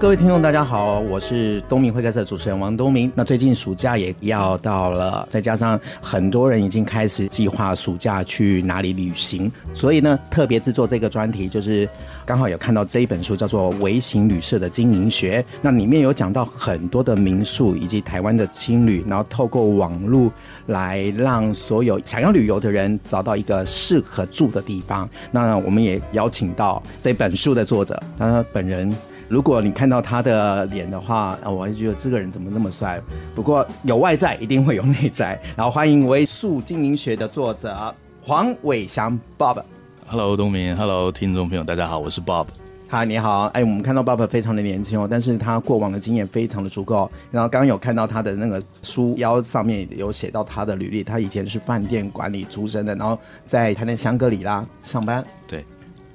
各位听众，大家好，我是东明会客室的主持人王东明。那最近暑假也要到了，再加上很多人已经开始计划暑假去哪里旅行，所以呢，特别制作这个专题，就是刚好有看到这一本书，叫做《微型旅社的经营学》。那里面有讲到很多的民宿以及台湾的青旅，然后透过网络来让所有想要旅游的人找到一个适合住的地方。那我们也邀请到这本书的作者，他本人。如果你看到他的脸的话，啊，我还觉得这个人怎么那么帅？不过有外在，一定会有内在。然后欢迎微宿经营学的作者黄伟翔 Bob。Hello，东明。Hello，听众朋友，大家好，我是 Bob。嗨，你好。哎，我们看到 Bob 非常的年轻哦，但是他过往的经验非常的足够。然后刚刚有看到他的那个书腰上面有写到他的履历，他以前是饭店管理出身的，然后在台南香格里拉上班。对。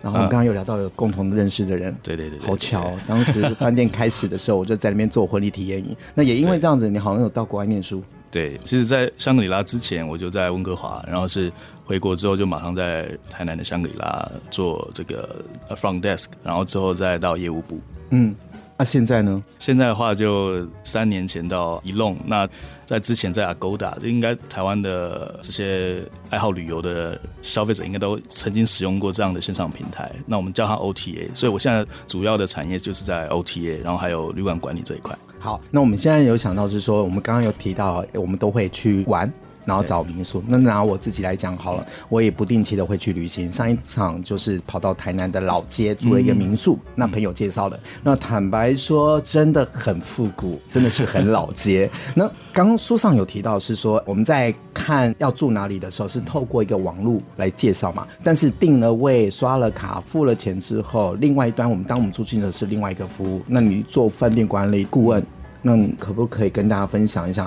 然后我们刚刚有聊到有共同认识的人，对对对，好巧。当时饭店开始的时候，我就在那边做婚礼体验营。那也因为这样子，你好像有到国外念书。对，其实，在香格里拉之前，我就在温哥华，然后是回国之后就马上在台南的香格里拉做这个 front desk，然后之后再到业务部。嗯。那、啊、现在呢？现在的话，就三年前到 Elong。那在之前在 Agoda，就应该台湾的这些爱好旅游的消费者应该都曾经使用过这样的线上平台。那我们叫它 OTA。所以我现在主要的产业就是在 OTA，然后还有旅馆管理这一块。好，那我们现在有想到是说，我们刚刚有提到，我们都会去玩。然后找民宿。那拿我自己来讲好了，我也不定期的会去旅行。上一场就是跑到台南的老街住了一个民宿，嗯、那朋友介绍的。那坦白说，真的很复古，真的是很老街。那刚刚书上有提到是说，我们在看要住哪里的时候，是透过一个网络来介绍嘛。但是订了位、刷了卡、付了钱之后，另外一端我们当我们住进的是另外一个服务。那你做饭店管理顾问，那你可不可以跟大家分享一下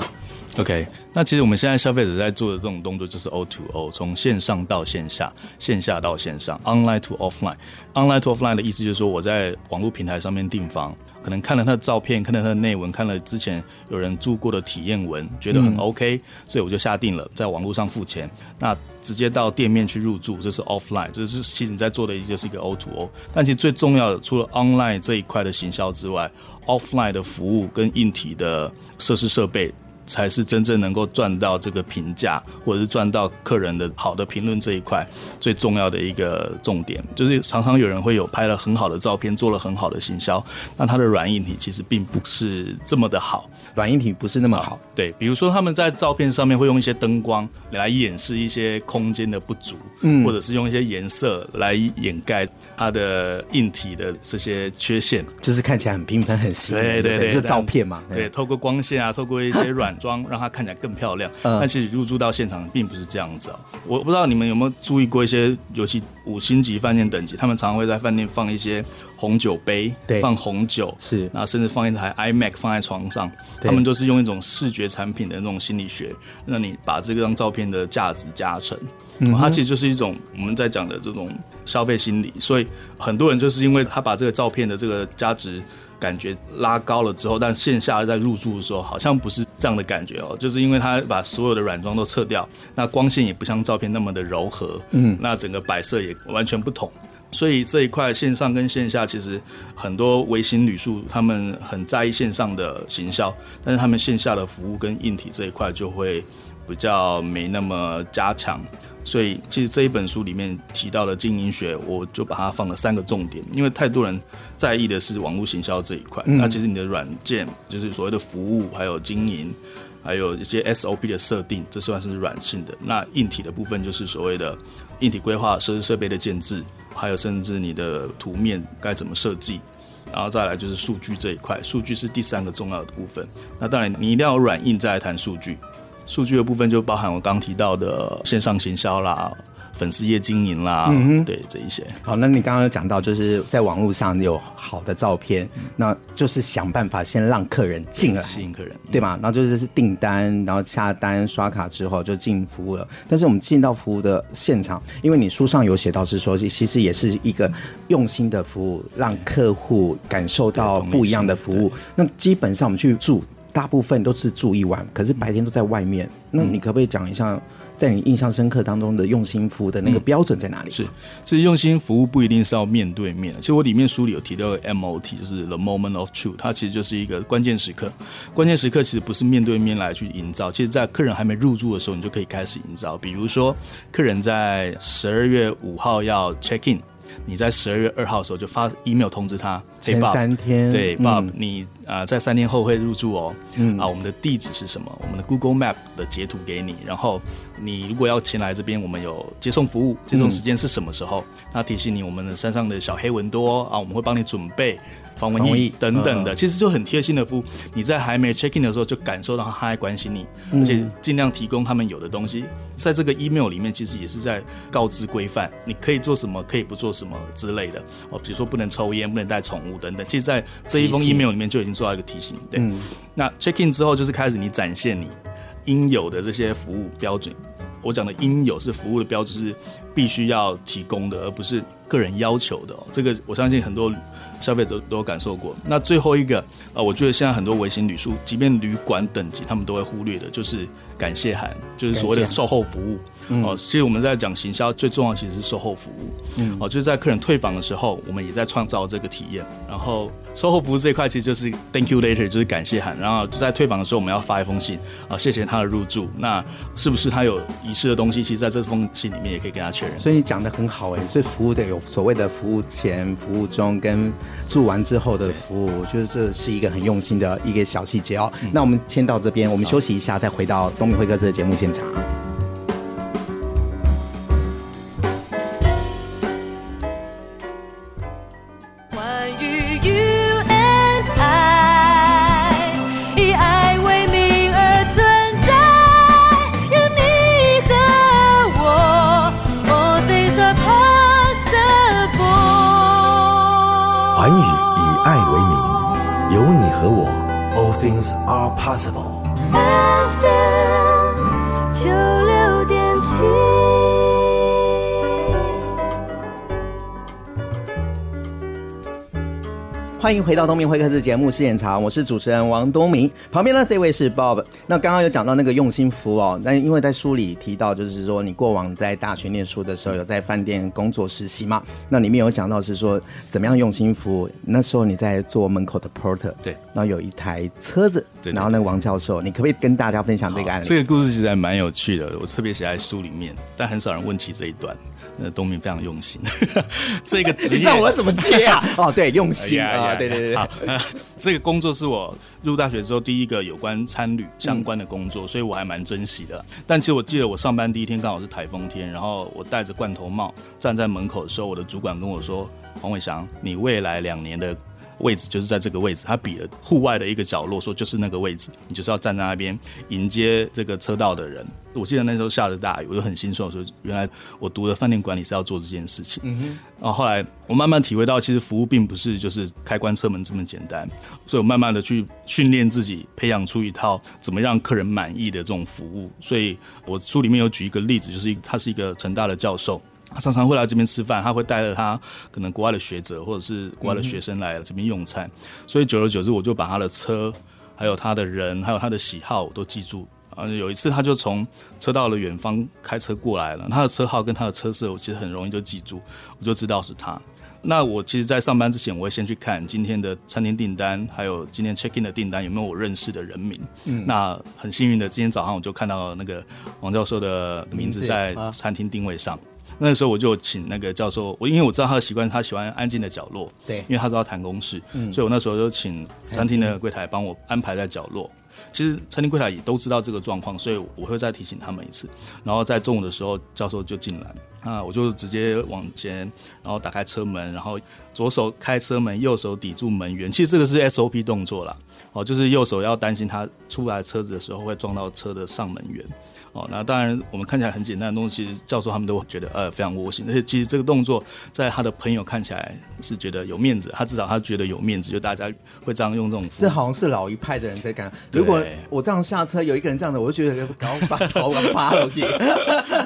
？OK，那其实我们现在消费者在做的这种动作就是 O to O，从线上到线下，线下到线上，Online to Offline。Online to Offline 的意思就是说，我在网络平台上面订房，可能看了他的照片，看了他的内文，看了之前有人住过的体验文，觉得很 OK，嗯，所以我就下定了，在网络上付钱，那直接到店面去入住，这是 Offline，这是其实你在做的一就是一个 O to O。但其实最重要的，除了 Online 这一块的行销之外，Offline 的服务跟硬体的设施设备。才是真正能够赚到这个评价，或者是赚到客人的好的评论这一块最重要的一个重点，就是常常有人会有拍了很好的照片，做了很好的行销，那它的软硬体其实并不是这么的好，软硬体不是那么好。对，比如说他们在照片上面会用一些灯光来掩饰一些空间的不足，嗯，或者是用一些颜色来掩盖它的硬体的这些缺陷，就是看起来很平凡很新。对对对，就照片嘛。对，透过光线啊，透过一些软。装让它看起来更漂亮，但其实入住到现场并不是这样子哦。我不知道你们有没有注意过一些，尤其五星级饭店等级，他们常常会在饭店放一些红酒杯，对，放红酒是，然后甚至放一台 iMac 放在床上，他们就是用一种视觉产品的那种心理学，让你把这张照片的价值加成。嗯，它其实就是一种我们在讲的这种消费心理，所以很多人就是因为他把这个照片的这个价值。感觉拉高了之后，但线下在入住的时候好像不是这样的感觉哦，就是因为他把所有的软装都撤掉，那光线也不像照片那么的柔和，嗯，那整个摆设也完全不同，所以这一块线上跟线下其实很多微型旅宿他们很在意线上的行销，但是他们线下的服务跟硬体这一块就会比较没那么加强。所以，其实这一本书里面提到的经营学，我就把它放了三个重点，因为太多人在意的是网络行销这一块。嗯、那其实你的软件，就是所谓的服务，还有经营，还有一些 SOP 的设定，这算是软性的。那硬体的部分，就是所谓的硬体规划、设施设备的建制，还有甚至你的图面该怎么设计，然后再来就是数据这一块，数据是第三个重要的部分。那当然，你一定要有软硬再来谈数据。数据的部分就包含我刚提到的线上行销啦、粉丝业经营啦，嗯，对这一些。好，那你刚刚有讲到，就是在网络上有好的照片，嗯，那就是想办法先让客人进来，吸引客人，对吧？然后就是订单，然后下单刷卡之后就进服务了。但是我们进到服务的现场，因为你书上有写到是说，其实也是一个用心的服务，让客户感受到不一样的服务。那基本上我们去住。大部分都是住一晚，可是白天都在外面。那你可不可以讲一下在你印象深刻当中的用心服务的那个标准在哪里？是，其实用心服务不一定是要面对面。其实我里面书里有提到 MOT，就是 The Moment of Truth，它其实就是一个关键时刻。关键时刻其实不是面对面来去营造，其实在客人还没入住的时候，你就可以开始营造。比如说，客人在十二月五号要 check in。你在十二月二号的时候就发 email 通知他，前三天，对、嗯、Bob，你啊、呃、在三天后会入住哦，嗯啊，我们的地址是什么？我们的 Google Map 的截图给你，然后你如果要前来这边，我们有接送服务，接送时间是什么时候？那、嗯、提醒你，我们的山上的小黑蚊多啊，我们会帮你准备。防蚊液等等的，其实就很贴心的服务。你在还没 check in 的时候，就感受到他还关心你，而且尽量提供他们有的东西。在这个 email 里面，其实也是在告知规范，你可以做什么，可以不做什么之类的。哦，比如说不能抽烟，不能带宠物等等。其实，在这一封 email 里面就已经做到一个提醒。对，那 check in 之后，就是开始你展现你应有的这些服务标准。我讲的应有是服务的标准是必须要提供的，而不是个人要求的。这个我相信很多。消费者都有感受过。那最后一个，呃，我觉得现在很多微型旅宿，即便旅馆等级，他们都会忽略的，就是感谢函，就是所谓的售后服务。哦、呃，其实我们在讲行销，最重要其实是售后服务。嗯哦、呃，就是在客人退房的时候，我们也在创造这个体验。然后售后服务这一块，其实就是 Thank you later，就是感谢函。然后就在退房的时候，我们要发一封信，啊、呃，谢谢他的入住。那是不是他有遗失的东西？其实在这封信里面也可以跟他确认。所以你讲的很好哎，所以服务得有所谓的服务前、服务中跟。住完之后的服务，我觉得这是一个很用心的一个小细节哦。嗯、那我们先到这边，我们休息一下，再回到东明会客室的节目现场。things are possible. 欢迎回到东明会客室节目现场，我是主持人王东明，旁边呢这位是 Bob。那刚刚有讲到那个用心服务哦，那因为在书里提到，就是说你过往在大学念书的时候有在饭店工作实习嘛？那里面有讲到是说怎么样用心服务。那时候你在做门口的 porter，对，然后有一台车子，对，然后那个王教授，你可不可以跟大家分享这个案例？这个故事其实还蛮有趣的，我特别写在书里面，但很少人问起这一段。那东明非常用心，这个职业，那我怎么接啊？哦，对，用心啊，对对对。好，这个工作是我入大学之后第一个有关参旅相关的工作，所以我还蛮珍惜的。但其实我记得我上班第一天刚好是台风天，然后我戴着罐头帽站在门口的时候，我的主管跟我说：“黄伟翔，你未来两年的。”位置就是在这个位置，他比了户外的一个角落，说就是那个位置，你就是要站在那边迎接这个车道的人。我记得那时候下着大雨，我就很心酸，说原来我读的饭店管理是要做这件事情。嗯哼。然后后来我慢慢体会到，其实服务并不是就是开关车门这么简单，所以我慢慢的去训练自己，培养出一套怎么让客人满意的这种服务。所以我书里面有举一个例子，就是他是一个成大的教授。他常常会来这边吃饭，他会带着他可能国外的学者或者是国外的学生来这边用餐，所以久而久之，我就把他的车、还有他的人、还有他的喜好我都记住。啊，有一次他就从车道的远方开车过来了，他的车号跟他的车色我其实很容易就记住，我就知道是他。那我其实，在上班之前，我会先去看今天的餐厅订单，还有今天 check in 的订单有没有我认识的人名。嗯，那很幸运的，今天早上我就看到那个王教授的名字在餐厅定位上。那个时候我就请那个教授，我因为我知道他的习惯，他喜欢安静的角落，对，因为他知道谈公事，嗯，所以我那时候就请餐厅的柜台帮我安排在角落。其实餐厅柜台也都知道这个状况，所以我会再提醒他们一次。然后在中午的时候，教授就进来，啊，我就直接往前，然后打开车门，然后左手开车门，右手抵住门缘。其实这个是 SOP 动作啦，哦，就是右手要担心他出来车子的时候会撞到车的上门缘。哦，那当然，我们看起来很简单的东西，教授他们都觉得呃非常窝心，而且其实这个动作在他的朋友看起来是觉得有面子，他至少他觉得有面子，就大家会这样用这种。这好像是老一派的人在干。如果我这样下车，有一个人这样的，我就觉得搞把头拔了去。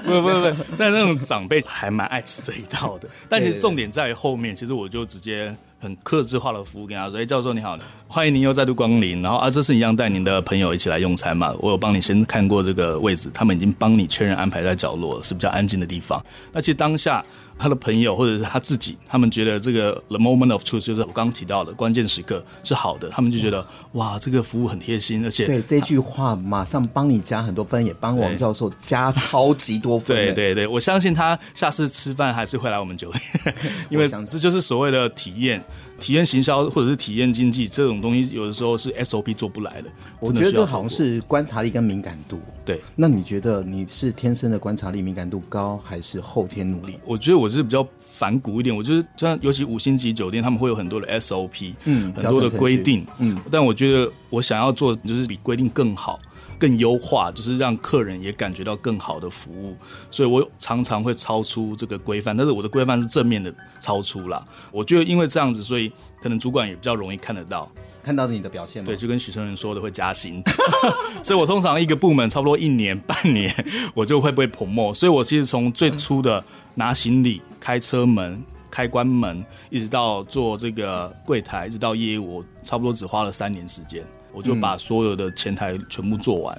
不不不不，但那种长辈还蛮爱吃这一套的。但其实重点在后面，其实我就直接。很克制化的服务，跟他说：“哎，教授你好，欢迎您又再度光临。然后啊，这次一样带您的朋友一起来用餐嘛。我有帮你先看过这个位置，他们已经帮你确认安排在角落，是比较安静的地方。那其实当下。”他的朋友或者是他自己，他们觉得这个 the moment of truth 就是我刚刚提到的关键时刻是好的，他们就觉得哇，这个服务很贴心，而且对这句话马上帮你加很多分，也帮王教授加超级多分。对对对，我相信他下次吃饭还是会来我们酒店，因为这就是所谓的体验。体验行销或者是体验经济这种东西，有的时候是 SOP 做不来的。我觉得这好像是观察力跟敏感度。对，那你觉得你是天生的观察力、敏感度高，还是后天努力？我觉得我是比较反骨一点。我就是像尤其五星级酒店，他们会有很多的 SOP，嗯，很多的规定，嗯。但我觉得我想要做就是比规定更好。更优化，就是让客人也感觉到更好的服务，所以我常常会超出这个规范，但是我的规范是正面的超出啦。我觉得因为这样子，所以可能主管也比较容易看得到，看到你的表现。对，就跟许承仁说的会加薪，所以我通常一个部门差不多一年 半年，我就会被 promote。所以我其实从最初的拿行李、开车门、开关门，一直到做这个柜台，一直到业务，我差不多只花了三年时间。我就把所有的前台全部做完，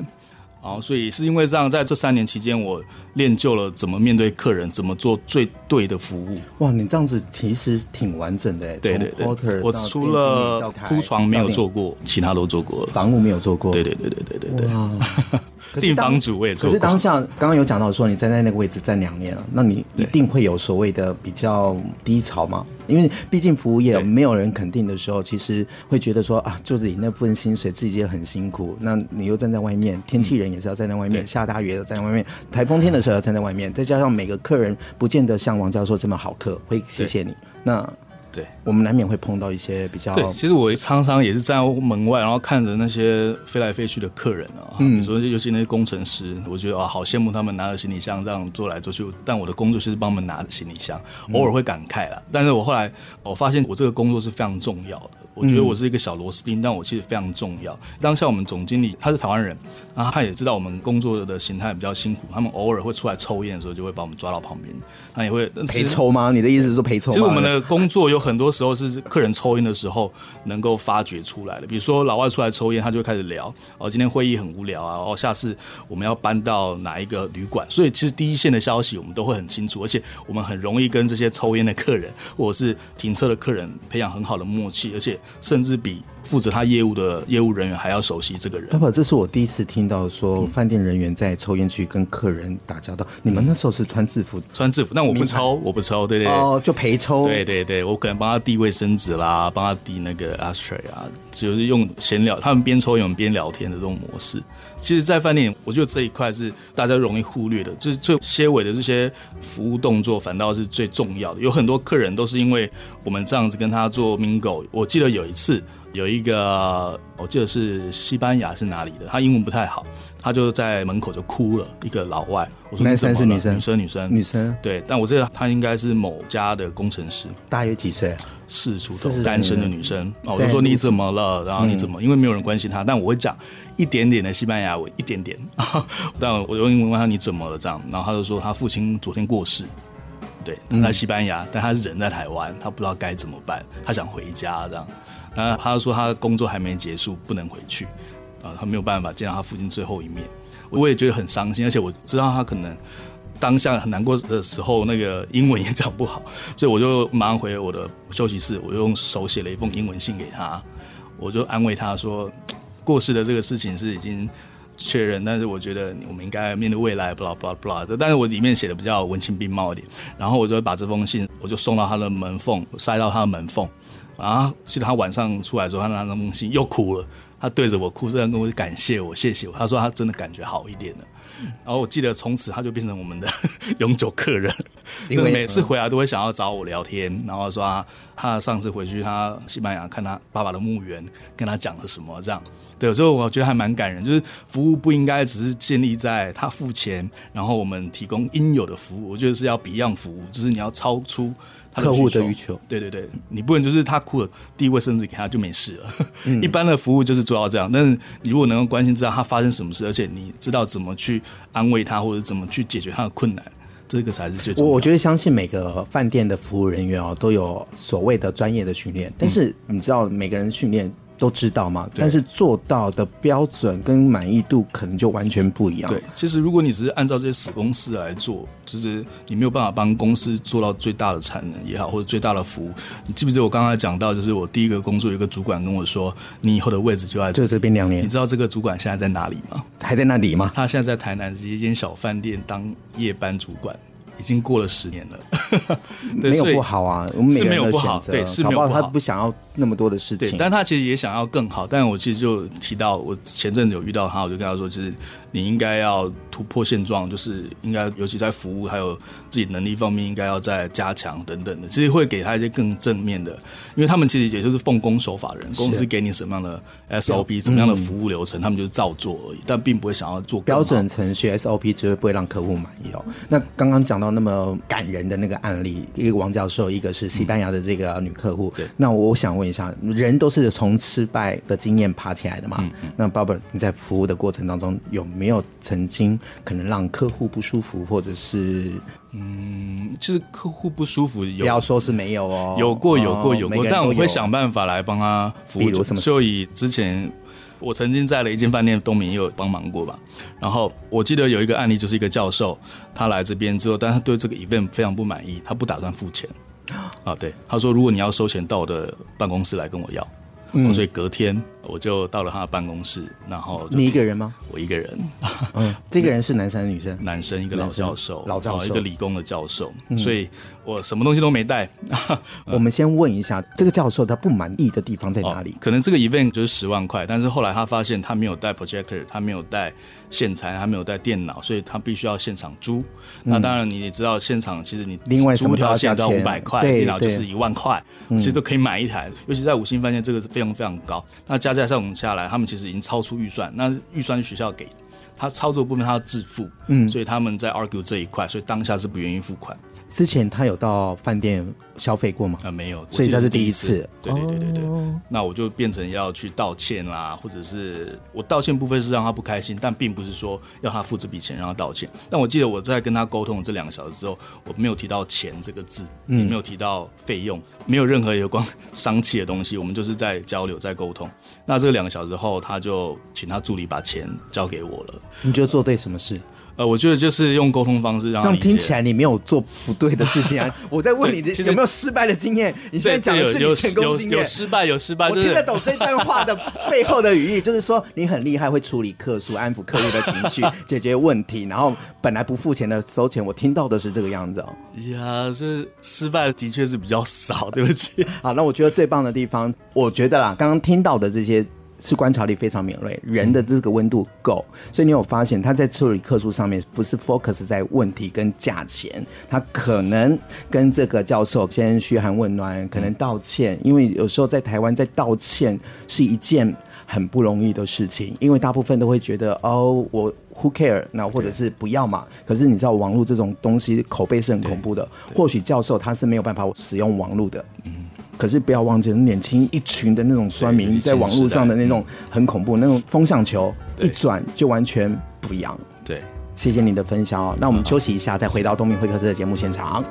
然后所以是因为这样，在这三年期间，我练就了怎么面对客人，怎么做最对的服务。哇，你这样子其实挺完整的。对对对，我除了铺床没有做过，其他都做过了。房务没有做过。对对对对对对对。订房主我也做。可是当下刚刚有讲到说，你站在那个位置站两年了，那你一定会有所谓的比较低潮吗？因为毕竟服务业没有人肯定的时候，其实会觉得说啊，就是你那份薪水自己也很辛苦，那你又站在外面，天气人也是要站在外面，下大雨也要站在外面，台风天的时候要站在外面，再加上每个客人不见得像王教授这么好客，会谢谢你。那对，我们难免会碰到一些比较。对，其实我常常也是站在门外，然后看着那些飞来飞去的客人啊，嗯，比如说尤其那些工程师，我觉得啊，好羡慕他们拿着行李箱这样坐来坐去。但我的工作就是帮他们拿着行李箱，偶尔会感慨了。但是我后来我发现，我这个工作是非常重要的。我觉得我是一个小螺丝钉，但我其实非常重要。当下我们总经理他是台湾人，然后他也知道我们工作的形态比较辛苦，他们偶尔会出来抽烟的时候，就会把我们抓到旁边，他也会陪抽吗？你的意思是说陪抽？其实我们的工作有很多时候是客人抽烟的时候能够发掘出来的。比如说老外出来抽烟，他就会开始聊哦，今天会议很无聊啊，哦，下次我们要搬到哪一个旅馆？所以其实第一线的消息我们都会很清楚，而且我们很容易跟这些抽烟的客人或者是停车的客人培养很好的默契，而且。甚至比负责他业务的业务人员还要熟悉这个人。爸爸，这是我第一次听到说饭店人员在抽烟区跟客人打交道。你们那时候是穿制服？穿制服，但我不抽，我不抽，对对对。哦，就陪抽。对对对，我可能帮他递卫生纸啦，帮他递那个 ashtray 啊，就是用闲聊，他们边抽烟边聊天的这种模式。其实，在饭店，我觉得这一块是大家容易忽略的，就是最些尾的这些服务动作，反倒是最重要的。有很多客人都是因为我们这样子跟他做 mingle。我记得有一次。有一个，我记得是西班牙是哪里的，他英文不太好，他就在门口就哭了。一个老外，我说？男生是女生？女生女生女生。对，但我知道他应该是某家的工程师，大约几岁？四十出头，单身的女生。哦，我就说你怎么了？然后你怎么？因为没有人关心他，但我会讲一点点的西班牙文，一点点。但我用英文问他你怎么了？这样，然后他就说他父亲昨天过世。对，他在西班牙，但他人在台湾，他不知道该怎么办，他想回家这样。那他说他工作还没结束，不能回去，啊，他没有办法见到他父亲最后一面。我也觉得很伤心，而且我知道他可能当下很难过的时候，那个英文也讲不好，所以我就马上回我的休息室，我就用手写了一封英文信给他，我就安慰他说，过世的这个事情是已经确认，但是我觉得我们应该面对未来，blah blah blah。但是我里面写的比较文情并茂一点，然后我就把这封信，我就送到他的门缝，塞到他的门缝。啊！记得他晚上出来的时候，他拿那封信又哭了。他对着我哭，这样跟我感谢我，谢谢我。他说他真的感觉好一点了。然后我记得从此他就变成我们的 永久客人，因为每次回来都会想要找我聊天。然后说他，他上次回去他西班牙看他爸爸的墓园，跟他讲了什么这样。对，有时候我觉得还蛮感人，就是服务不应该只是建立在他付钱，然后我们提供应有的服务。我觉得是要 Beyond 服务，就是你要超出。客户的需求，对对对，你不能就是他哭了，第一位甚至给他就没事了。嗯、一般的服务就是做到这样，但是你如果能够关心知道他发生什么事，而且你知道怎么去安慰他或者怎么去解决他的困难，这个才是最重要。我我觉得相信每个饭店的服务人员哦，都有所谓的专业的训练，但是你知道每个人训练。都知道嘛，但是做到的标准跟满意度可能就完全不一样。对，其实如果你只是按照这些死公司来做，就是你没有办法帮公司做到最大的产能也好，或者最大的服务。你记不记得我刚才讲到，就是我第一个工作有一个主管跟我说，你以后的位置就在就这边两年。你知道这个主管现在在哪里吗？还在那里吗？他现在在台南一间小饭店当夜班主管。已经过了十年了，没有不好啊，我们是没有不好，对，是没有不好，他不想要那么多的事情，对，但他其实也想要更好。但我其实就提到，我前阵子有遇到他，我就跟他说，其实你应该要突破现状，就是应该尤其在服务还有自己能力方面，应该要再加强等等的。其实会给他一些更正面的，因为他们其实也就是奉公守法人，公司给你什么样的 SOP，怎么样的服务流程，他们就是照做而已，但并不会想要做标准程序 SOP，绝对不会让客户满意哦。那刚刚讲到。那么感人的那个案例，一个王教授，一个是西班牙的这个女客户。对，那我想问一下，人都是从失败的经验爬起来的嘛？嗯嗯。那 Bob，你在服务的过程当中，有没有曾经可能让客户不舒服，或者是嗯，就是客户不舒服有，不要说是没有哦，有过，有过，有过，但我会想办法来帮他服务。比如什么？就以之前。我曾经在了一间饭店，东明也有帮忙过吧。然后我记得有一个案例，就是一个教授，他来这边之后，但他对这个 event 非常不满意，他不打算付钱。啊，对，他说如果你要收钱，到我的办公室来跟我要。嗯，所以隔天。我就到了他的办公室，然后你一个人吗？我一个人。嗯，这个人是男生女生？男生，一个老教授，老教授，一个理工的教授。嗯，所以我什么东西都没带。我们先问一下，这个教授他不满意的地方在哪里？可能这个 event 就是十万块，但是后来他发现他没有带 projector，他没有带线材，他没有带电脑，所以他必须要现场租。那当然你也知道，现场其实你另外租条线要五百块，电脑就是一万块，其实都可以买一台。尤其在五星饭店，这个是费用非常高。那加加上下来。他们其实已经超出预算，那预算是学校给他操作部分，他要自付，嗯，所以他们在 argue 这一块，所以当下是不愿意付款。之前他有到饭店消费过吗？啊，没有，所以这是第一次。对对对对对，那我就变成要去道歉啦，或者是我道歉部分是让他不开心，但并不是说要他付这笔钱让他道歉。但我记得我在跟他沟通这两个小时之后，我没有提到钱这个字，也没有提到费用，没有任何有关商气的东西，我们就是在交流在沟通。那这两个小时后，他就请他助理把钱交给我了。你觉得做对什么事？呃，我觉得就是用沟通方式让他这样听起来你没有做不对的事情啊！我在问你有没有失败的经验？你现在讲的是你成功经验，有失败有失败。我听得懂这段话的背后的语义，就是说你很厉害，会处理客诉、安抚客户的情绪、解决问题，然后本来不付钱的收钱。我听到的是这个样子哦。呀，就是失败的确是比较少，对不起。好，那我觉得最棒的地方，我觉得啦，刚刚听到的这些。是观察力非常敏锐，人的这个温度够，所以你有发现他在处理客诉上面不是 focus 在问题跟价钱，他可能跟这个教授先嘘寒问暖，可能道歉，因为有时候在台湾在道歉是一件很不容易的事情，因为大部分都会觉得哦，我 who care，那或者是不要嘛。可是你知道网络这种东西口碑是很恐怖的，或许教授他是没有办法使用网络的。可是不要忘记，年轻一群的那种酸民，在网络上的那种很恐怖，那种风向球一转就完全不一样。对，谢谢你的分享哦。那我们休息一下，再回到东明会客室的节目现场。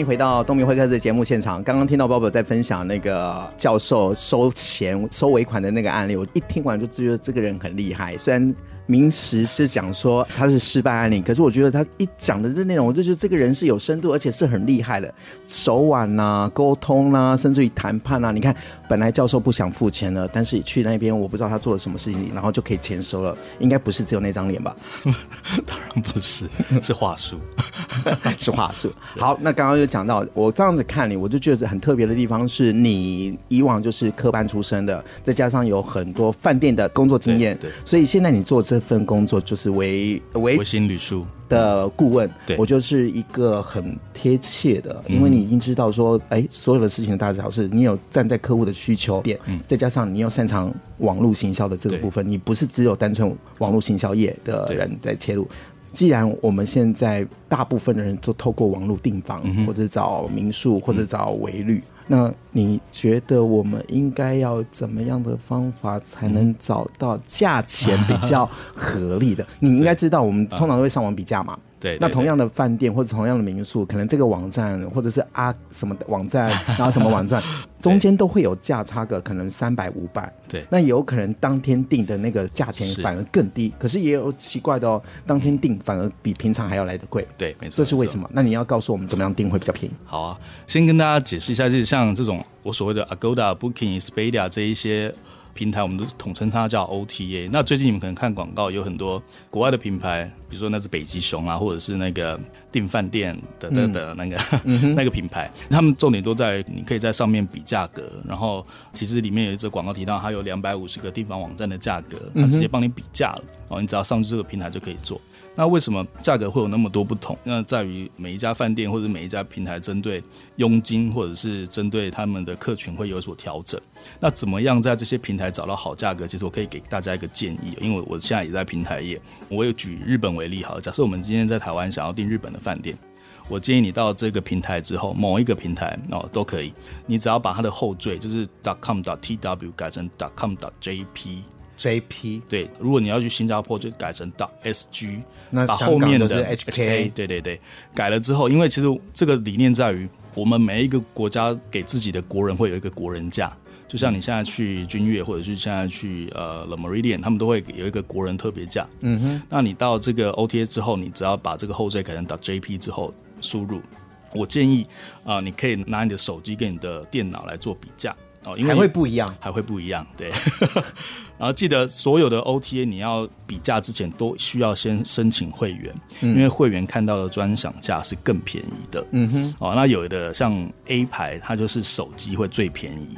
迎回到东明会客室的节目现场。刚刚听到 Bob 在分享那个教授收钱收尾款的那个案例，我一听完就觉得这个人很厉害，虽然。明实是讲说他是失败案例，可是我觉得他一讲的这内容，我就觉得这个人是有深度，而且是很厉害的，手腕呐、啊、沟通呐、啊，甚至于谈判啊。你看，本来教授不想付钱了，但是去那边我不知道他做了什么事情，然后就可以钱收了。应该不是只有那张脸吧？当然不是，是话术，是话术。好，那刚刚就讲到，我这样子看你，我就觉得很特别的地方是你以往就是科班出身的，再加上有很多饭店的工作经验，对，所以现在你做这份工作就是为为维新旅宿的顾问，对，我就是一个很贴切的，因为你已经知道说，哎，所有的事情的大小事，你有站在客户的需求点，再加上你又擅长网络行销的这个部分，你不是只有单纯网络行销业的人在切入。既然我们现在大部分的人都透过网络订房，或者找民宿，或者找维旅，那你觉得我们应该要怎么样的方法才能找到价钱比较合理的？你应该知道，我们通常都会上网比价嘛。对，那同样的饭店或者同样的民宿，可能这个网站或者是啊什么的网站，然后什么网站中间都会有价差个可能三百五百。对，那有可能当天订的那个价钱反而更低，可是也有奇怪的哦，当天订反而比平常还要来得贵。对，没错，这是为什么？那你要告诉我们怎么样订会比较便宜？好啊，先跟大家解释一下，就是像这种我所谓的 Agoda、Booking、Expedia 这一些。平台我们都统称它叫 OTA。那最近你们可能看广告，有很多国外的品牌，比如说那是北极熊啊，或者是那个订饭店的的的那个、嗯、那个品牌，他们重点都在你可以在上面比价格，然后其实里面有一则广告提到，它有两百五十个地方网站的价格，它直接帮你比价了，哦，你只要上去这个平台就可以做。那为什么价格会有那么多不同？那在于每一家饭店或者每一家平台针对佣金或者是针对他们的客群会有所调整。那怎么样在这些平台找到好价格？其实我可以给大家一个建议，因为我现在也在平台业，我有举日本为例好了。假设我们今天在台湾想要订日本的饭店，我建议你到这个平台之后，某一个平台哦都可以，你只要把它的后缀就是 .com.tw 改成 .com.jp。JP 对，如果你要去新加坡，就改成 dot .sg，那把后面的 HK，对对对，改了之后，因为其实这个理念在于，我们每一个国家给自己的国人会有一个国人价，就像你现在去君悦，或者是现在去呃 Le Meridian，他们都会有一个国人特别价。嗯哼，那你到这个 OTA 之后，你只要把这个后缀改成 .jp 之后输入，我建议啊、呃，你可以拿你的手机跟你的电脑来做比价。哦，因为还会不一样，还会不一样，对。然后记得所有的 OTA 你要比价之前都需要先申请会员，嗯、因为会员看到的专享价是更便宜的。嗯哼。哦，那有的像 A 牌，它就是手机会最便宜，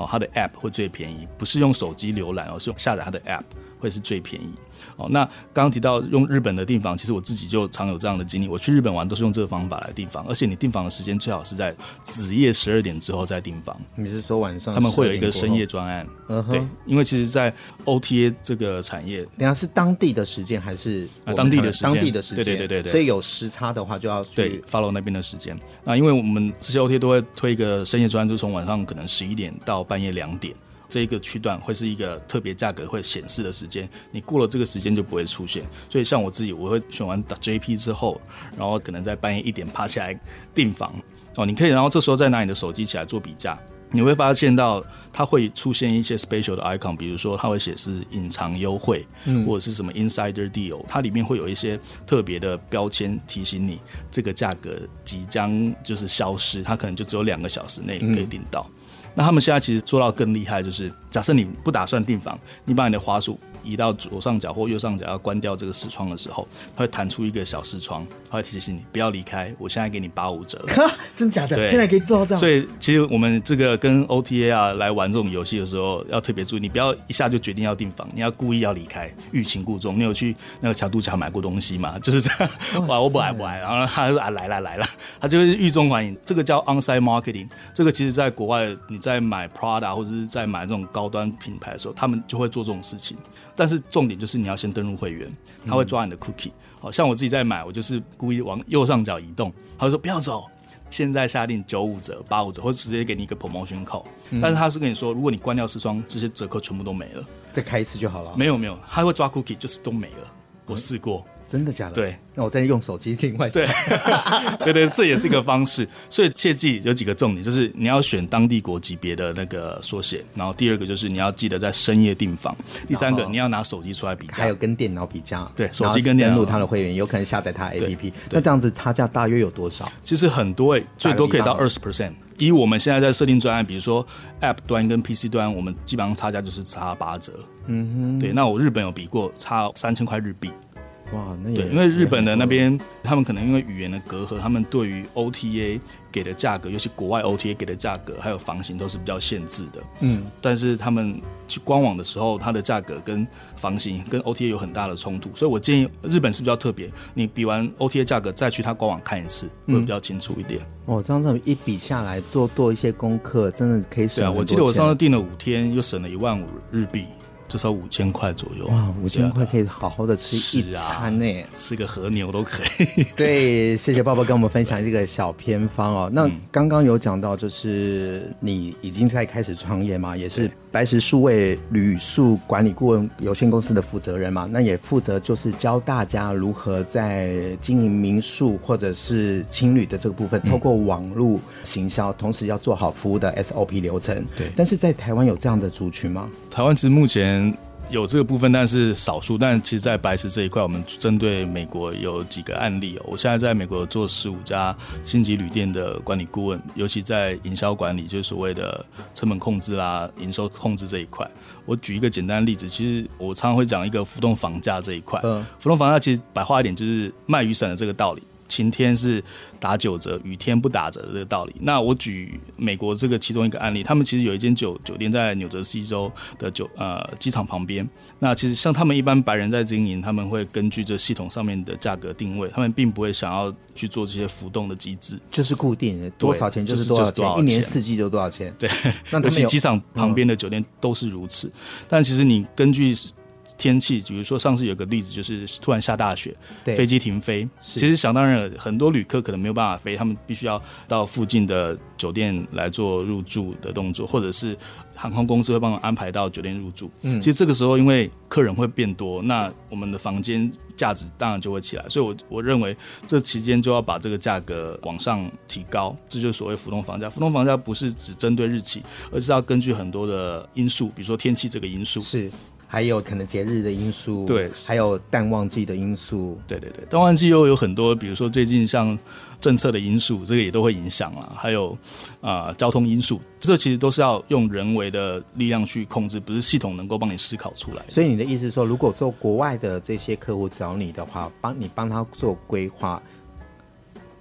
哦，它的 App 会最便宜，不是用手机浏览，而是用下载它的 App。会是最便宜哦。那刚刚提到用日本的订房，其实我自己就常有这样的经历。我去日本玩都是用这个方法来订房，而且你订房的时间最好是在子夜十二点之后再订房。你是说晚上？他们会有一个深夜专案。嗯哼。对，因为其实，在 OTA 这个产业，等下是当地的时间还是当地的时间？当地的时间。对对对对。所以有时差的话，就要对 follow 那边的时间。那因为我们这些 OTA 都会推一个深夜专案，就从晚上可能十一点到半夜两点。这一个区段会是一个特别价格会显示的时间，你过了这个时间就不会出现。所以像我自己，我会选完 JP 之后，然后可能在半夜一点爬起来订房哦。你可以，然后这时候再拿你的手机起来做比价，你会发现到它会出现一些 special 的 icon，比如说它会显示隐藏优惠，嗯或者是什么 insider deal，它里面会有一些特别的标签提醒你这个价格即将就是消失，它可能就只有两个小时内可以订到。那他们现在其实做到更厉害，就是假设你不打算订房，你把你的花束移到左上角或右上角，要关掉这个视窗的时候，它会弹出一个小视窗，它会提醒你不要离开。我现在给你八五折，真假的？对，现在可以做到这样。所以其实我们这个跟 OTA 啊来玩这种游戏的时候，要特别注意，你不要一下就决定要订房，你要故意要离开，欲擒故纵。你有去那个桥度桥买过东西吗？就是这样，哇，我不来不来，然后他就说啊来了来了，他就会欲中还迎。这个叫 onsite marketing，这个其实在国外你在买 Prada 或者是在买这种高端品牌的时候，他们就会做这种事情。但是重点就是你要先登录会员，他会抓你的 cookie。好像我自己在买，我就是故意往右上角移动，他就说不要走，现在下定九五折、八五折，或者直接给你一个 promotion code。但是他是跟你说，如果你关掉视窗，这些折扣全部都没了，再开一次就好了。没有没有，他会抓 cookie，就是都没了。我试过。真的假的？对，那我再用手机另外。对，对对，这也是一个方式。所以切记有几个重点，就是你要选当地国级别的那个缩写，然后第二个就是你要记得在深夜订房，第三个你要拿手机出来比价，还有跟电脑比价。对，手机跟电脑。登录他的会员，有可能下载他 APP。那这样子差价大约有多少？其实很多诶，最多可以到二十 percent。以我们现在在设定专案，比如说 App 端跟 PC 端，我们基本上差价就是差八折。嗯哼。对，那我日本有比过，差三千块日币。哇，那也对，因为日本的那边，他们可能因为语言的隔阂，他们对于 OTA 给的价格，尤其国外 OTA 给的价格，还有房型都是比较限制的。嗯，但是他们去官网的时候，它的价格跟房型跟 OTA 有很大的冲突，所以我建议日本是比较特别，你比完 OTA 价格再去它官网看一次，会比较清楚一点。嗯、哦，这样子一比下来，做多一些功课，真的可以省。对啊，我记得我上次订了五天，又省了一万五日币。至少五千块左右哇！五千块可以好好的吃一餐呢，啊，吃个和牛都可以。对，谢谢爸爸跟我们分享这个小偏方哦。那刚刚有讲到，就是你已经在开始创业嘛，也是白石数位旅宿管理顾问有限公司的负责人嘛。那也负责就是教大家如何在经营民宿或者是青旅的这个部分，透过网络行销，同时要做好服务的 SOP 流程。对，但是在台湾有这样的族群吗？台湾其实目前。有这个部分，但是少数。但其实，在白石这一块，我们针对美国有几个案例。我现在在美国做十五家星级旅店的管理顾问，尤其在营销管理，就是所谓的成本控制啦、营收控制这一块。我举一个简单的例子，其实我常常会讲一个浮动房价这一块。嗯，浮动房价其实白话一点就是卖雨伞的这个道理。晴天是打九折，雨天不打折的这个道理。那我举美国这个其中一个案例，他们其实有一间酒酒店在纽泽西州的酒呃机场旁边。那其实像他们一般白人在经营，他们会根据这系统上面的价格定位，他们并不会想要去做这些浮动的机制，就是固定的多少钱就是多少钱，就是就是、一年四季都多少钱。对，那尤其机场旁边的酒店都是如此。嗯、但其实你根据。天气，比如说上次有个例子，就是突然下大雪，飞机停飞。其实想当然，很多旅客可能没有办法飞，他们必须要到附近的酒店来做入住的动作，或者是航空公司会帮我安排到酒店入住。嗯，其实这个时候因为客人会变多，那我们的房间价值当然就会起来。所以我我认为这期间就要把这个价格往上提高，这就是所谓浮动房价。浮动房价不是只针对日期，而是要根据很多的因素，比如说天气这个因素是。还有可能节日的因素，对，还有淡旺季的因素，对对对，淡旺季又有很多，比如说最近像政策的因素，这个也都会影响啊。还有啊、呃，交通因素，这其实都是要用人为的力量去控制，不是系统能够帮你思考出来。所以你的意思是说，如果做国外的这些客户找你的话，帮你帮他做规划。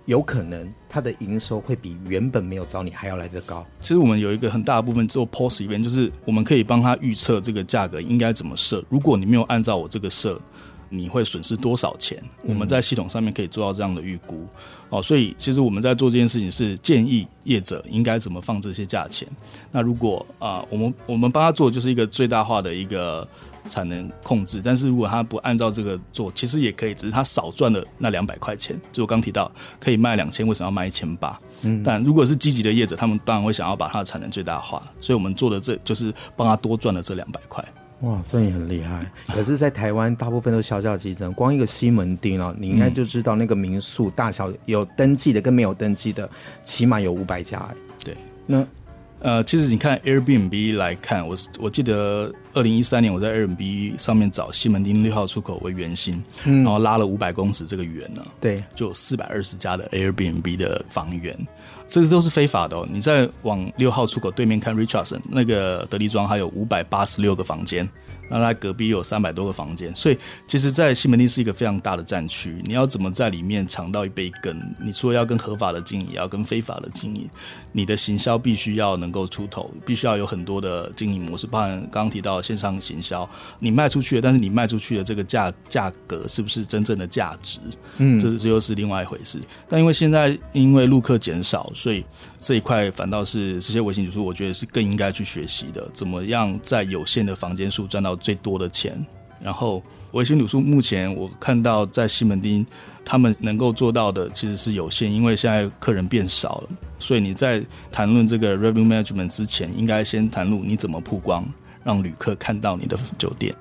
有可能它的营收会比原本没有找你还要来得高。其实我们有一个很大的部分做 POS 里面，就是我们可以帮他预测这个价格应该怎么设。如果你没有按照我这个设，你会损失多少钱？我们在系统上面可以做到这样的预估。哦，所以其实我们在做这件事情是建议业者应该怎么放这些价钱。那如果啊，我们我们帮他做就是一个最大化的一个。产能控制，但是如果他不按照这个做，其实也可以，只是他少赚了那两百块钱。就我刚提到，可以卖两千，为什么要卖一千八？嗯，但如果是积极的业者，他们当然会想要把他的产能最大化，所以我们做的这就是帮他多赚了这两百块。哇，这也很厉害。可是，在台湾大部分都小小集成，光一个西门町哦，你应该就知道那个民宿大小有登记的跟没有登记的，起码有五百家。对，那。呃，其实你看 Airbnb 来看，我我记得二零一三年我在 Airbnb 上面找西门町六号出口为圆心，嗯，然后拉了五百公尺这个圆呢，对，就有四百二十家的 Airbnb 的房源，这些都是非法的哦。你再往六号出口对面看 Richardson 那个德利庄，还有五百八十六个房间。那它隔壁有三百多个房间，所以其实，在西门町是一个非常大的战区。你要怎么在里面尝到一杯羹？你除了要跟合法的经营，也要跟非法的经营。你的行销必须要能够出头，必须要有很多的经营模式。包含刚刚提到的线上行销，你卖出去了，但是你卖出去的这个价价格是不是真正的价值？嗯，这这又是另外一回事。但因为现在因为陆客减少，所以这一块反倒是这些微型旅宿，我觉得是更应该去学习的。怎么样在有限的房间数赚到最多的钱，然后微型旅宿目前我看到在西门町，他们能够做到的其实是有限，因为现在客人变少了，所以你在谈论这个 revenue management 之前，应该先谈论你怎么曝光，让旅客看到你的酒店，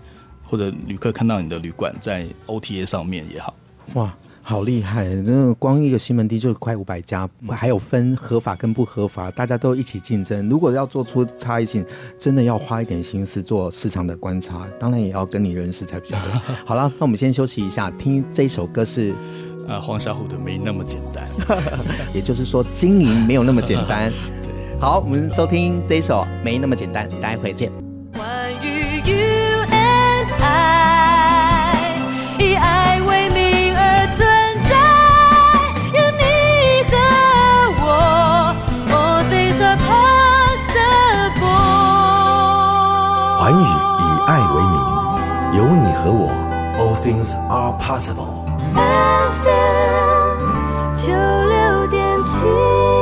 或者旅客看到你的旅馆在 OTA 上面也好，哇。好厉害！那个光一个西门町就快五百家，还有分合法跟不合法，大家都一起竞争。如果要做出差异性，真的要花一点心思做市场的观察，当然也要跟你认识才比较对。好了，那我们先休息一下，听这一首歌是呃黄小琥的《没那么简单》，也就是说经营没有那么简单。对，好，我们收听这一首《没那么简单》，待会见。韩语以爱为名，有你和我，All things are possible。F 九六点七。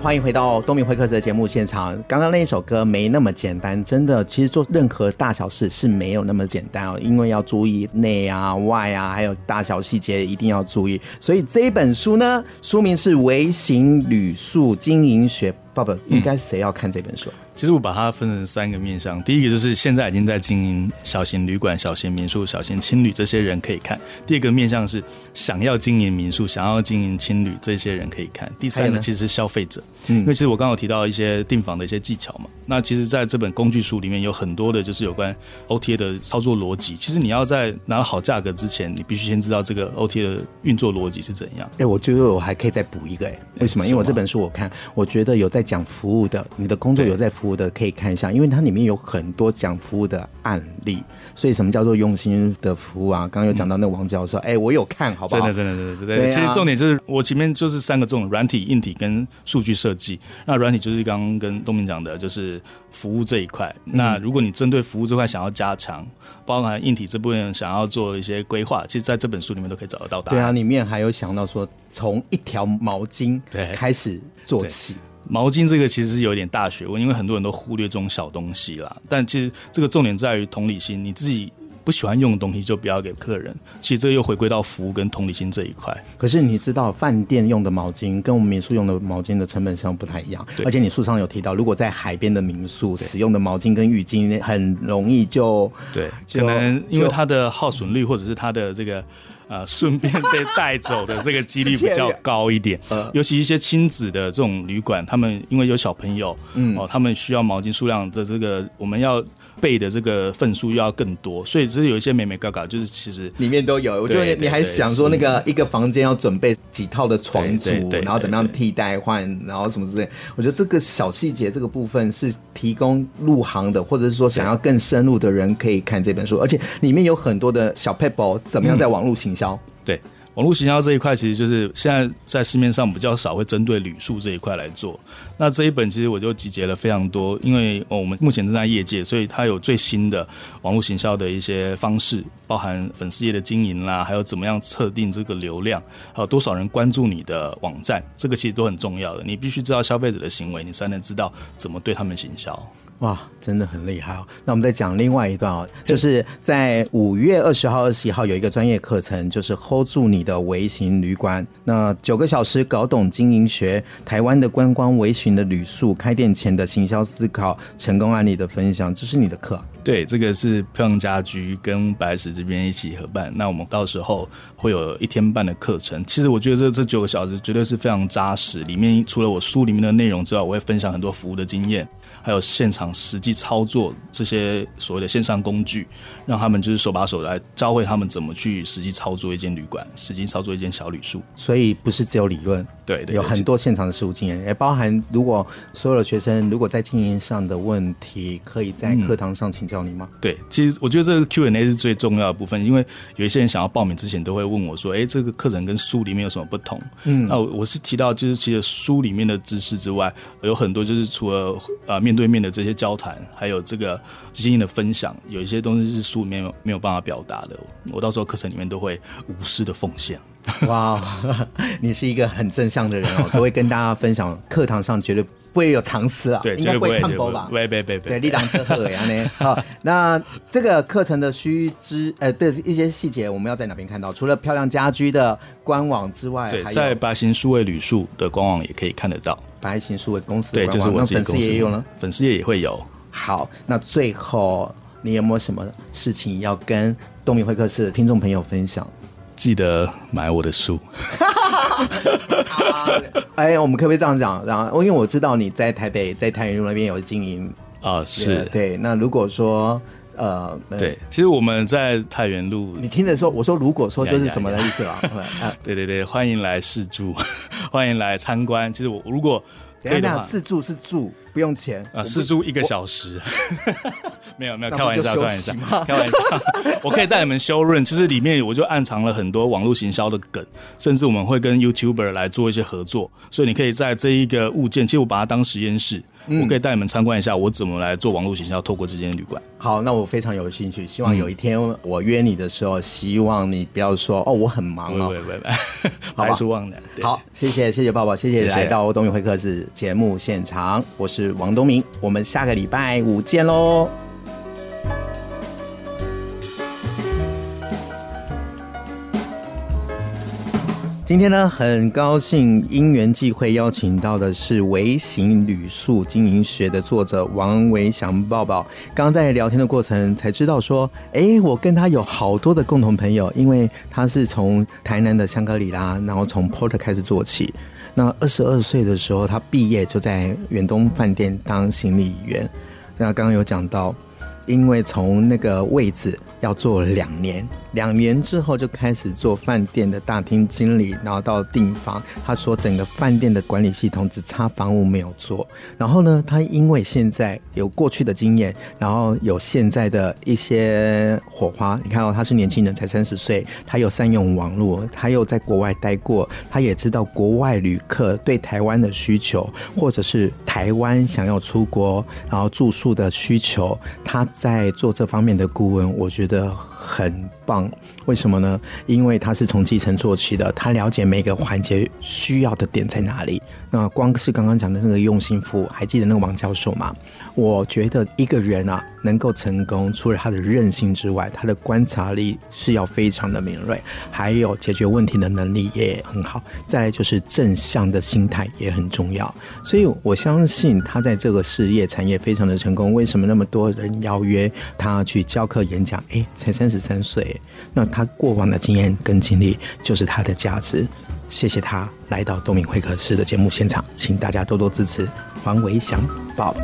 欢迎回到东明会客室的节目现场。刚刚那一首歌没那么简单，真的，其实做任何大小事是没有那么简单哦，因为要注意内啊、外啊，还有大小细节一定要注意。所以这一本书呢，书名是《微型旅宿经营学》。爸爸，应该谁要看这本书？其实我把它分成三个面向，第一个就是现在已经在经营小型旅馆、小型民宿、小型青旅这些人可以看；第二个面向是想要经营民宿、想要经营青旅这些人可以看；第三个其实是消费者，因为其实我刚刚有提到一些订房的一些技巧嘛。那其实在这本工具书里面有很多的就是有关 OTA 的操作逻辑。其实你要在拿到好价格之前，你必须先知道这个 OTA 的运作逻辑是怎样。哎，我觉得我还可以再补一个，哎，为什么？因为我这本书我看，我觉得有在讲服务的，你的工作有在服务的，可以看一下，因为它里面有很多讲服务的案例。所以什么叫做用心的服务啊？刚刚有讲到那个王教授，哎、嗯欸，我有看好不好？真的，真的，真的，对对对。其实重点就是我前面就是三个重点：软体、硬体跟数据设计。那软体就是刚刚跟东明讲的，就是服务这一块。那如果你针对服务这块想要加强，包含硬体这部分想要做一些规划，其实在这本书里面都可以找得到答案。对啊，里面还有想到说，从一条毛巾开始做起。毛巾这个其实是有点大学问，因为很多人都忽略这种小东西啦。但其实这个重点在于同理心，你自己不喜欢用的东西就不要给客人。其实这又回归到服务跟同理心这一块。可是你知道，饭店用的毛巾跟我们民宿用的毛巾的成本上不太一样。对而且你书上有提到，如果在海边的民宿使用的毛巾跟浴巾，很容易就对，可能因为它的耗损率或者是它的这个。呃，顺便被带走的这个几率 比较高一点，尤其一些亲子的这种旅馆，他们因为有小朋友，嗯，哦，他们需要毛巾数量的这个，我们要备的这个份数又要更多，所以只是有一些美美嘎嘎，就是其实里面都有。我觉得你还想说那个一个房间要准备几套的床组，然后怎么样替代换，然后什么之类。我觉得这个小细节这个部分是提供入行的，或者是说想要更深入的人可以看这本书，而且里面有很多的小 paper，怎么样在网络行销。对，网络行销这一块，其实就是现在在市面上比较少会针对旅宿这一块来做。那这一本其实我就集结了非常多，因为我们目前正在业界，所以它有最新的网络行销的一些方式，包含粉丝页的经营啦，还有怎么样测定这个流量，还有多少人关注你的网站，这个其实都很重要的。你必须知道消费者的行为，你才能知道怎么对他们行销。哇，真的很厉害哦！那我们再讲另外一段哦，就是在五月二十号、二十一号有一个专业课程，就是 hold 住你的微型旅馆。那九个小时搞懂经营学，台湾的观光微型的旅宿开店前的行销思考、成功案例的分享，这是你的课。对，这个是漂亮家居跟白石这边一起合办。那我们到时候会有一天半的课程。其实我觉得这这九个小时绝对是非常扎实。里面除了我书里面的内容之外，我会分享很多服务的经验，还有现场实际操作这些所谓的线上工具，让他们就是手把手来教会他们怎么去实际操作一间旅馆，实际操作一间小旅宿。所以不是只有理论，对，对，有很多现场的实务经验，也包含如果所有的学生如果在经营上的问题，可以在课堂上请教。你吗？对，其实我觉得这个 Q&A 是最重要的部分，因为有一些人想要报名之前都会问我说：“哎，这个课程跟书里面有什么不同？”嗯，那我我是提到，就是其实书里面的知识之外，有很多就是除了呃面对面的这些交谈，还有这个经验的分享，有一些东西是书里面没有，没有办法表达的。我到时候课程里面都会无私的奉献。哇，你是一个很正向的人哦，都会跟大家分享，课堂上绝对。不会有常识啊，对，应该不会看播吧？对对对对，对，立档车贺呀呢。好，那这个课程的须知呃的一些细节，我们要在哪边看到？除了漂亮家居的官网之外，对，在白行数位旅宿的官网也可以看得到。白行数位公司的官网，对，就是我自己公司也有呢，粉丝也也会有。好，那最后你有没有什么事情要跟东明会客室的听众朋友分享？记得买我的书。哎，我们可不可以这样讲？然后，因为我知道你在台北，在太原路那边有经营啊，是对。那如果说，呃，对，其实我们在太原路，你听着说，我说如果说就是什么的意思啊？对对对，欢迎来试住，欢迎来参观。其实我如果。可以的，试住是住，不用钱啊！试住一个小时，没有没有开玩笑，开玩笑，开玩笑。我可以带你们修润，其实里面我就暗藏了很多网络行销的梗，甚至我们会跟 YouTuber 来做一些合作，所以你可以在这一个物件，其实我把它当实验室。我可以带你们参观一下我怎么来做网络行销，透过这间旅馆。好，那我非常有兴趣，希望有一天我约你的时候，希望你不要说哦，我很忙哦，不会不会，排除万难。好，谢谢谢谢抱抱，谢谢来到东宇会客室节目现场，我是王东明，我们下个礼拜五见喽。今天呢，很高兴因缘际会邀请到的是《微型旅宿经营学》的作者王维祥抱抱。刚在聊天的过程才知道说，哎，我跟他有好多的共同朋友，因为他是从台南的香格里拉，然后从 Porter 开始做起。那二十二岁的时候，他毕业就在远东饭店当行李员。那刚刚有讲到，因为从那个位置要做两年。两年之后就开始做饭店的大厅经理，然后到订房。他说整个饭店的管理系统只差房屋没有做。然后呢，他因为现在有过去的经验，然后有现在的一些火花。你看到他是年轻人，才三十岁，他又善用网络，他又在国外待过，他也知道国外旅客对台湾的需求，或者是台湾想要出国然后住宿的需求，他在做这方面的顾问，我觉得的很棒，为什么呢？因为他是从基层做起的，他了解每个环节需要的点在哪里。那光是刚刚讲的那个用心服务，还记得那个王教授吗？我觉得一个人啊，能够成功，除了他的韧性之外，他的观察力是要非常的敏锐，还有解决问题的能力也很好。再来就是正向的心态也很重要。所以我相信他在这个事业产业非常的成功。为什么那么多人邀约他去教课演讲？哎，才三十三岁，那他他过往的经验跟经历就是他的价值。谢谢他来到东明会客室的节目现场，请大家多多支持黄维祥抱。